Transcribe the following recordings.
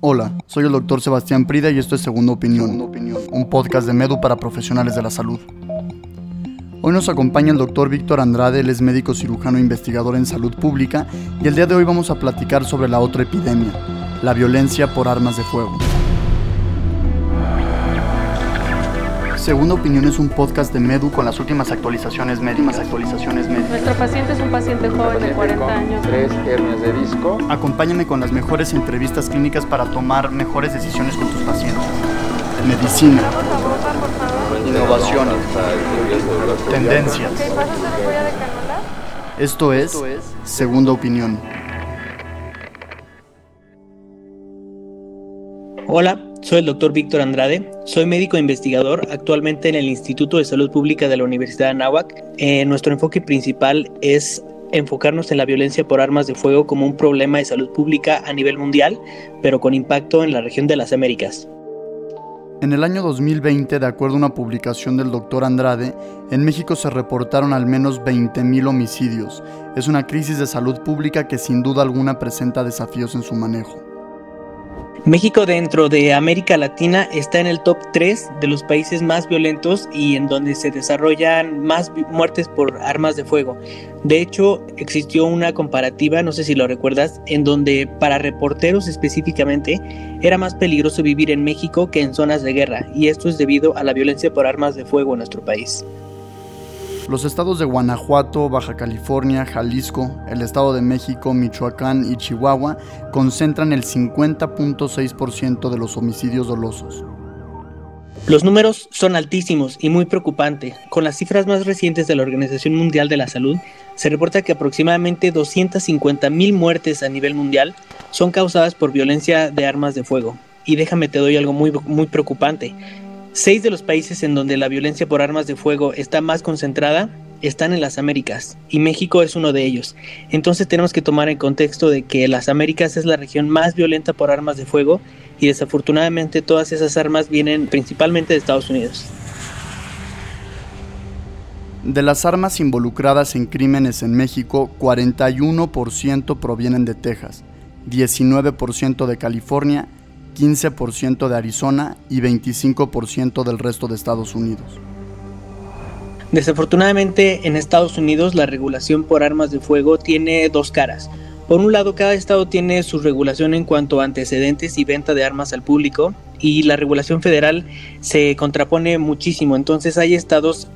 Hola, soy el doctor Sebastián Prida y esto es Segunda Opinión, un podcast de Medu para profesionales de la salud. Hoy nos acompaña el doctor Víctor Andrade, él es médico cirujano investigador en salud pública y el día de hoy vamos a platicar sobre la otra epidemia, la violencia por armas de fuego. Segunda Opinión es un podcast de Medu con las últimas actualizaciones médicas. Actualizaciones médicas. Nuestro paciente es un paciente joven de 40 años. Tres hernias de disco. Acompáñame con las mejores entrevistas clínicas para tomar mejores decisiones con tus pacientes. Medicina, innovaciones, tendencias. Esto es Segunda Opinión. Hola, soy el doctor Víctor Andrade, soy médico e investigador actualmente en el Instituto de Salud Pública de la Universidad de Anáhuac. Eh, nuestro enfoque principal es enfocarnos en la violencia por armas de fuego como un problema de salud pública a nivel mundial, pero con impacto en la región de las Américas. En el año 2020, de acuerdo a una publicación del doctor Andrade, en México se reportaron al menos 20.000 homicidios. Es una crisis de salud pública que sin duda alguna presenta desafíos en su manejo. México dentro de América Latina está en el top 3 de los países más violentos y en donde se desarrollan más muertes por armas de fuego. De hecho, existió una comparativa, no sé si lo recuerdas, en donde para reporteros específicamente era más peligroso vivir en México que en zonas de guerra, y esto es debido a la violencia por armas de fuego en nuestro país. Los estados de Guanajuato, Baja California, Jalisco, el Estado de México, Michoacán y Chihuahua concentran el 50.6% de los homicidios dolosos. Los números son altísimos y muy preocupantes. Con las cifras más recientes de la Organización Mundial de la Salud, se reporta que aproximadamente 250.000 muertes a nivel mundial son causadas por violencia de armas de fuego. Y déjame te doy algo muy, muy preocupante. Seis de los países en donde la violencia por armas de fuego está más concentrada están en las Américas y México es uno de ellos. Entonces tenemos que tomar en contexto de que las Américas es la región más violenta por armas de fuego y desafortunadamente todas esas armas vienen principalmente de Estados Unidos. De las armas involucradas en crímenes en México, 41% provienen de Texas, 19% de California 15% de Arizona y 25% del resto de Estados Unidos. Desafortunadamente en Estados Unidos la regulación por armas de fuego tiene dos caras. Por un lado, cada estado tiene su regulación en cuanto a antecedentes y venta de armas al público y la regulación federal se contrapone muchísimo. Entonces hay estados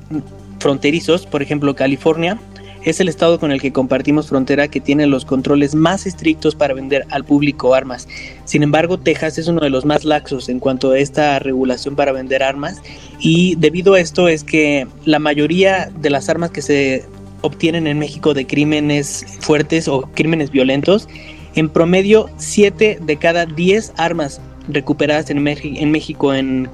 fronterizos, por ejemplo California, es el estado con el que compartimos frontera que tiene los controles más estrictos para vender al público armas. Sin embargo, Texas es uno de los más laxos en cuanto a esta regulación para vender armas y debido a esto es que la mayoría de las armas que se obtienen en México de crímenes fuertes o crímenes violentos, en promedio 7 de cada 10 armas recuperadas en, en México en,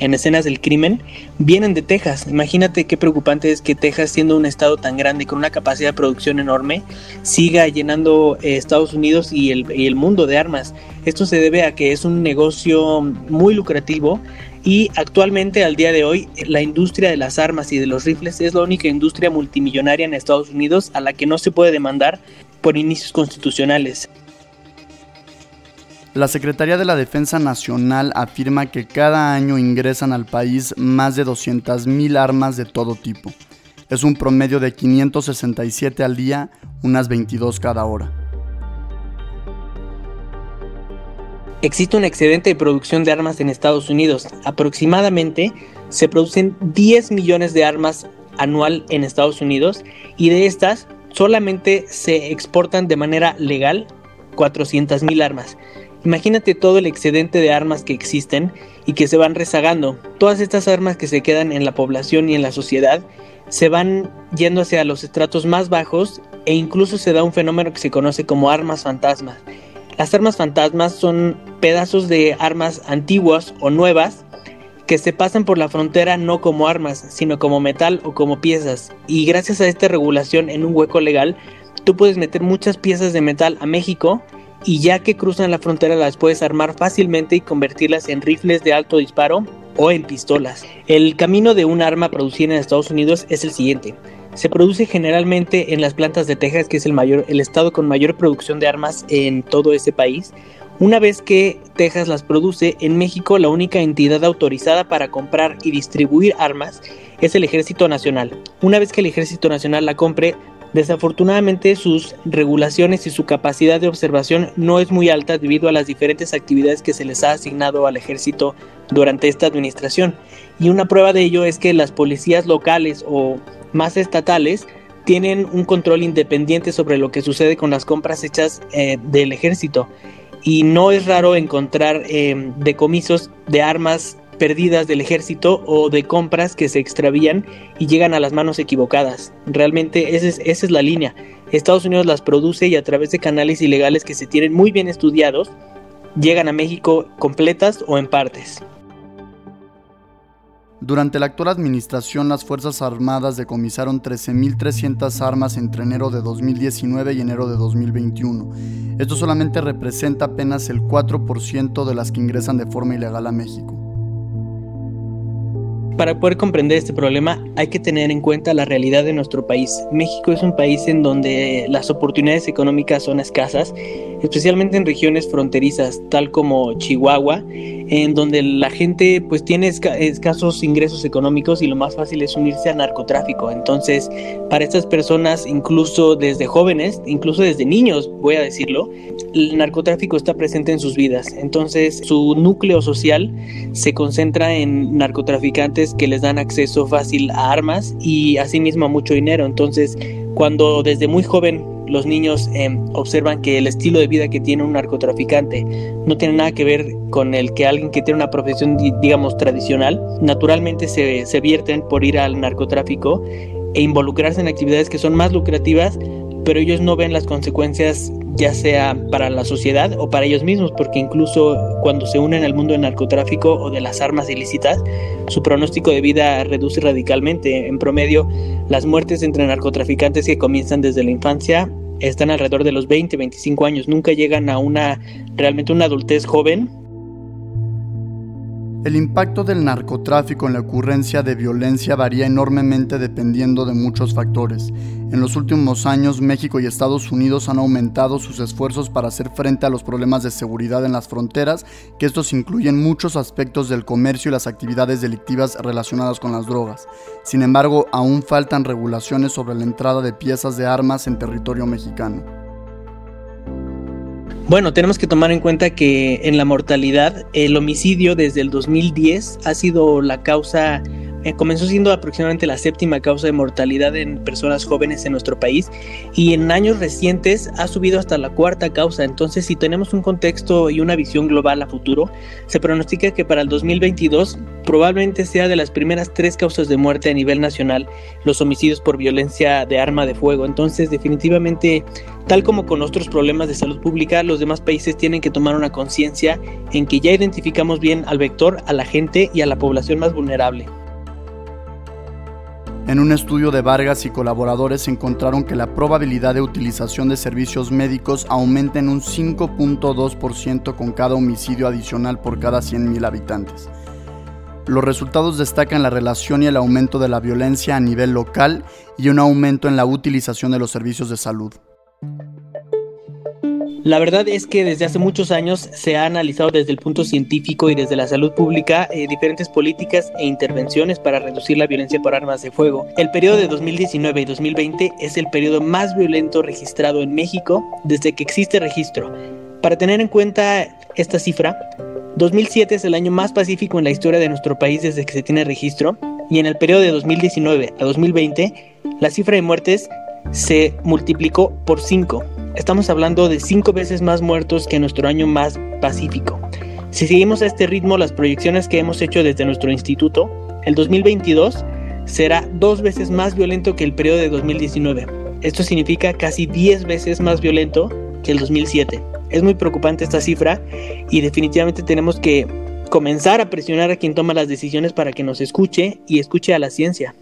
escenas del crimen vienen de Texas. Imagínate qué preocupante es que Texas, siendo un estado tan grande con una capacidad de producción enorme, siga llenando eh, Estados Unidos y el, y el mundo de armas. Esto se debe a que es un negocio muy lucrativo y actualmente al día de hoy la industria de las armas y de los rifles es la única industria multimillonaria en Estados Unidos a la que no se puede demandar por inicios constitucionales. La Secretaría de la Defensa Nacional afirma que cada año ingresan al país más de 200.000 armas de todo tipo. Es un promedio de 567 al día, unas 22 cada hora. Existe un excedente de producción de armas en Estados Unidos. Aproximadamente se producen 10 millones de armas anual en Estados Unidos y de estas solamente se exportan de manera legal 400.000 armas. Imagínate todo el excedente de armas que existen y que se van rezagando. Todas estas armas que se quedan en la población y en la sociedad se van yendo hacia los estratos más bajos e incluso se da un fenómeno que se conoce como armas fantasmas. Las armas fantasmas son pedazos de armas antiguas o nuevas que se pasan por la frontera no como armas, sino como metal o como piezas. Y gracias a esta regulación en un hueco legal, tú puedes meter muchas piezas de metal a México y ya que cruzan la frontera las puedes armar fácilmente y convertirlas en rifles de alto disparo o en pistolas. El camino de un arma producida en Estados Unidos es el siguiente. Se produce generalmente en las plantas de Texas, que es el, estado con mayor producción de armas en todo ese país. Una vez que Texas las produce, en México la única entidad autorizada para comprar y distribuir armas es el Ejército Nacional. Una vez que el Ejército Nacional la compre, desafortunadamente sus regulaciones y su capacidad de observación no es muy alta debido a las diferentes actividades que se les ha asignado al ejército durante esta administración. Y una prueba de ello es que las policías locales o más estatales tienen un control independiente sobre lo que sucede con las compras hechas eh, del ejército. Y no es raro encontrar eh, decomisos de armas perdidas del ejército o de compras que se extravían y llegan a las manos equivocadas. Realmente esa es, es la línea. Estados Unidos las produce y a través de canales ilegales que se tienen muy bien estudiados, llegan a México completas o en partes. Durante la actual administración, las Fuerzas Armadas decomisaron 13.300 armas entre enero de 2019 y enero de 2021. Esto solamente representa apenas el 4% de las que ingresan de forma ilegal a México. Para poder comprender este problema hay que tener en cuenta la realidad de nuestro país. México es un país en donde las oportunidades económicas son escasas, especialmente en regiones fronterizas, tal como Chihuahua, en donde la gente pues tiene escasos ingresos económicos y lo más fácil es unirse al narcotráfico. Entonces, para estas personas, incluso desde jóvenes, incluso desde niños, voy a decirlo, el narcotráfico está presente en sus vidas. Entonces, su núcleo social se concentra en narcotraficantes que les dan acceso fácil a armas y asimismo a mucho dinero. Entonces, cuando desde muy joven los niños em, observan que el estilo de vida que tiene un narcotraficante no tiene nada que ver con el que alguien que tiene una profesión, digamos, tradicional, naturalmente se, se vierten por ir al narcotráfico e involucrarse en actividades que son más lucrativas, pero ellos no ven las consecuencias ya sea para la sociedad o para ellos mismos, porque incluso cuando se unen al mundo del narcotráfico o de las armas ilícitas, su pronóstico de vida reduce radicalmente. En promedio, las muertes entre narcotraficantes que comienzan desde la infancia están alrededor de los 20, 25 años, nunca llegan a una realmente una adultez joven el impacto del narcotráfico en la ocurrencia de violencia varía enormemente dependiendo de muchos factores. En los últimos años, México y Estados Unidos han aumentado sus esfuerzos para hacer frente a los problemas de seguridad en las fronteras, que estos incluyen muchos aspectos del comercio y las actividades delictivas relacionadas con las drogas. Sin embargo, aún faltan regulaciones sobre la entrada de piezas de armas en territorio mexicano. Bueno, tenemos que tomar en cuenta que en la mortalidad el homicidio desde el 2010 ha sido la causa eh, comenzó siendo aproximadamente la séptima causa de mortalidad en personas jóvenes en nuestro país y en años recientes ha subido hasta la cuarta causa. Entonces, si tenemos un contexto y una visión global a futuro, se pronostica que para el 2022 probablemente sea de las primeras tres causas de muerte a nivel nacional los homicidios por violencia de arma de fuego. Entonces, definitivamente, tal como con otros problemas de salud pública, los demás países tienen que tomar una conciencia en que ya identificamos bien al vector, a la gente y a la población más vulnerable. En un estudio de Vargas y colaboradores encontraron que la probabilidad de utilización de servicios médicos aumenta en un 5.2% con cada homicidio adicional por cada 100.000 habitantes. Los resultados destacan la relación y el aumento de la violencia a nivel local y un aumento en la utilización de los servicios de salud. La verdad es que desde hace muchos años se ha analizado desde el punto científico y desde la salud pública eh, diferentes políticas e intervenciones para reducir la violencia por armas de fuego. El periodo de 2019 y 2020 es el periodo más violento registrado en México desde que existe registro. Para tener en cuenta esta cifra, 2007 es el año más pacífico en la historia de nuestro país desde que se tiene registro y en el periodo de 2019 a 2020 la cifra de muertes se multiplicó por 5 Estamos hablando de cinco veces más muertos que nuestro año más pacífico. Si seguimos a este ritmo, las proyecciones que hemos hecho desde nuestro instituto, el 2022 será dos veces más violento que el periodo de 2019. Esto significa casi 10 veces más violento que el 2007. Es muy preocupante esta cifra y definitivamente tenemos que comenzar a presionar a quien toma las decisiones para que nos escuche y escuche a la ciencia.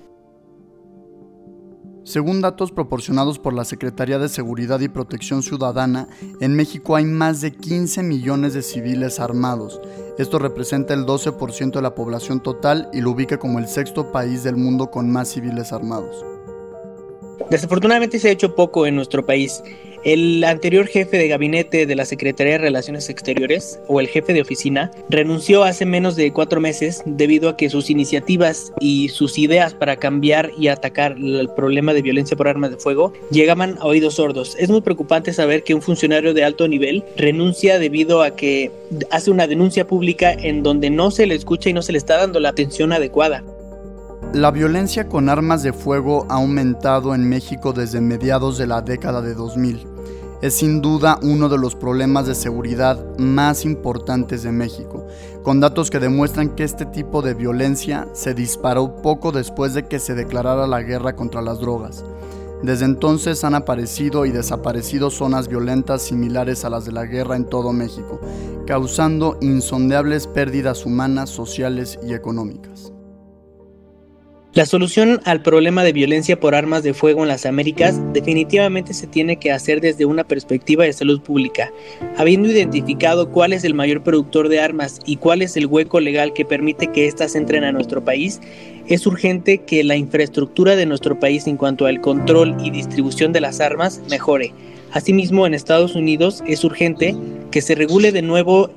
Según datos proporcionados por la Secretaría de Seguridad y Protección Ciudadana, en México hay más de 15 millones de civiles armados. Esto representa el 12% de la población total y lo ubica como el sexto país del mundo con más civiles armados. Desafortunadamente se ha hecho poco en nuestro país. El anterior jefe de gabinete de la Secretaría de Relaciones Exteriores, o el jefe de oficina, renunció hace menos de cuatro meses debido a que sus iniciativas y sus ideas para cambiar y atacar el problema de violencia por armas de fuego llegaban a oídos sordos. Es muy preocupante saber que un funcionario de alto nivel renuncia debido a que hace una denuncia pública en donde no se le escucha y no se le está dando la atención adecuada. La violencia con armas de fuego ha aumentado en México desde mediados de la década de 2000. Es sin duda uno de los problemas de seguridad más importantes de México, con datos que demuestran que este tipo de violencia se disparó poco después de que se declarara la guerra contra las drogas. Desde entonces han aparecido y desaparecido zonas violentas similares a las de la guerra en todo México, causando insondeables pérdidas humanas, sociales y económicas. La solución al problema de violencia por armas de fuego en las Américas definitivamente se tiene que hacer desde una perspectiva de salud pública. Habiendo identificado cuál es el mayor productor de armas y cuál es el hueco legal que permite que éstas entren a nuestro país, es urgente que la infraestructura de nuestro país en cuanto al control y distribución de las armas mejore. Asimismo, en Estados Unidos es urgente que se regule de nuevo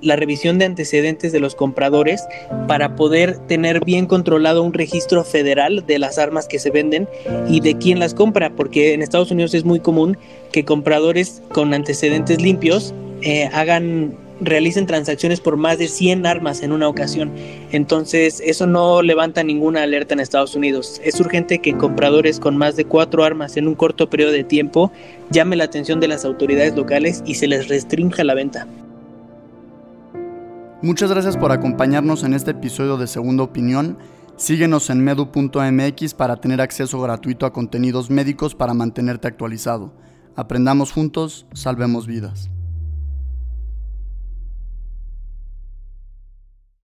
la revisión de antecedentes de los compradores para poder tener bien controlado un registro federal de las armas que se venden y de quién las compra, porque en Estados Unidos es muy común que compradores con antecedentes limpios eh, hagan realicen transacciones por más de 100 armas en una ocasión. Entonces, eso no levanta ninguna alerta en Estados Unidos. Es urgente que compradores con más de 4 armas en un corto periodo de tiempo llame la atención de las autoridades locales y se les restrinja la venta. Muchas gracias por acompañarnos en este episodio de Segunda Opinión. Síguenos en medu.mx para tener acceso gratuito a contenidos médicos para mantenerte actualizado. Aprendamos juntos, salvemos vidas.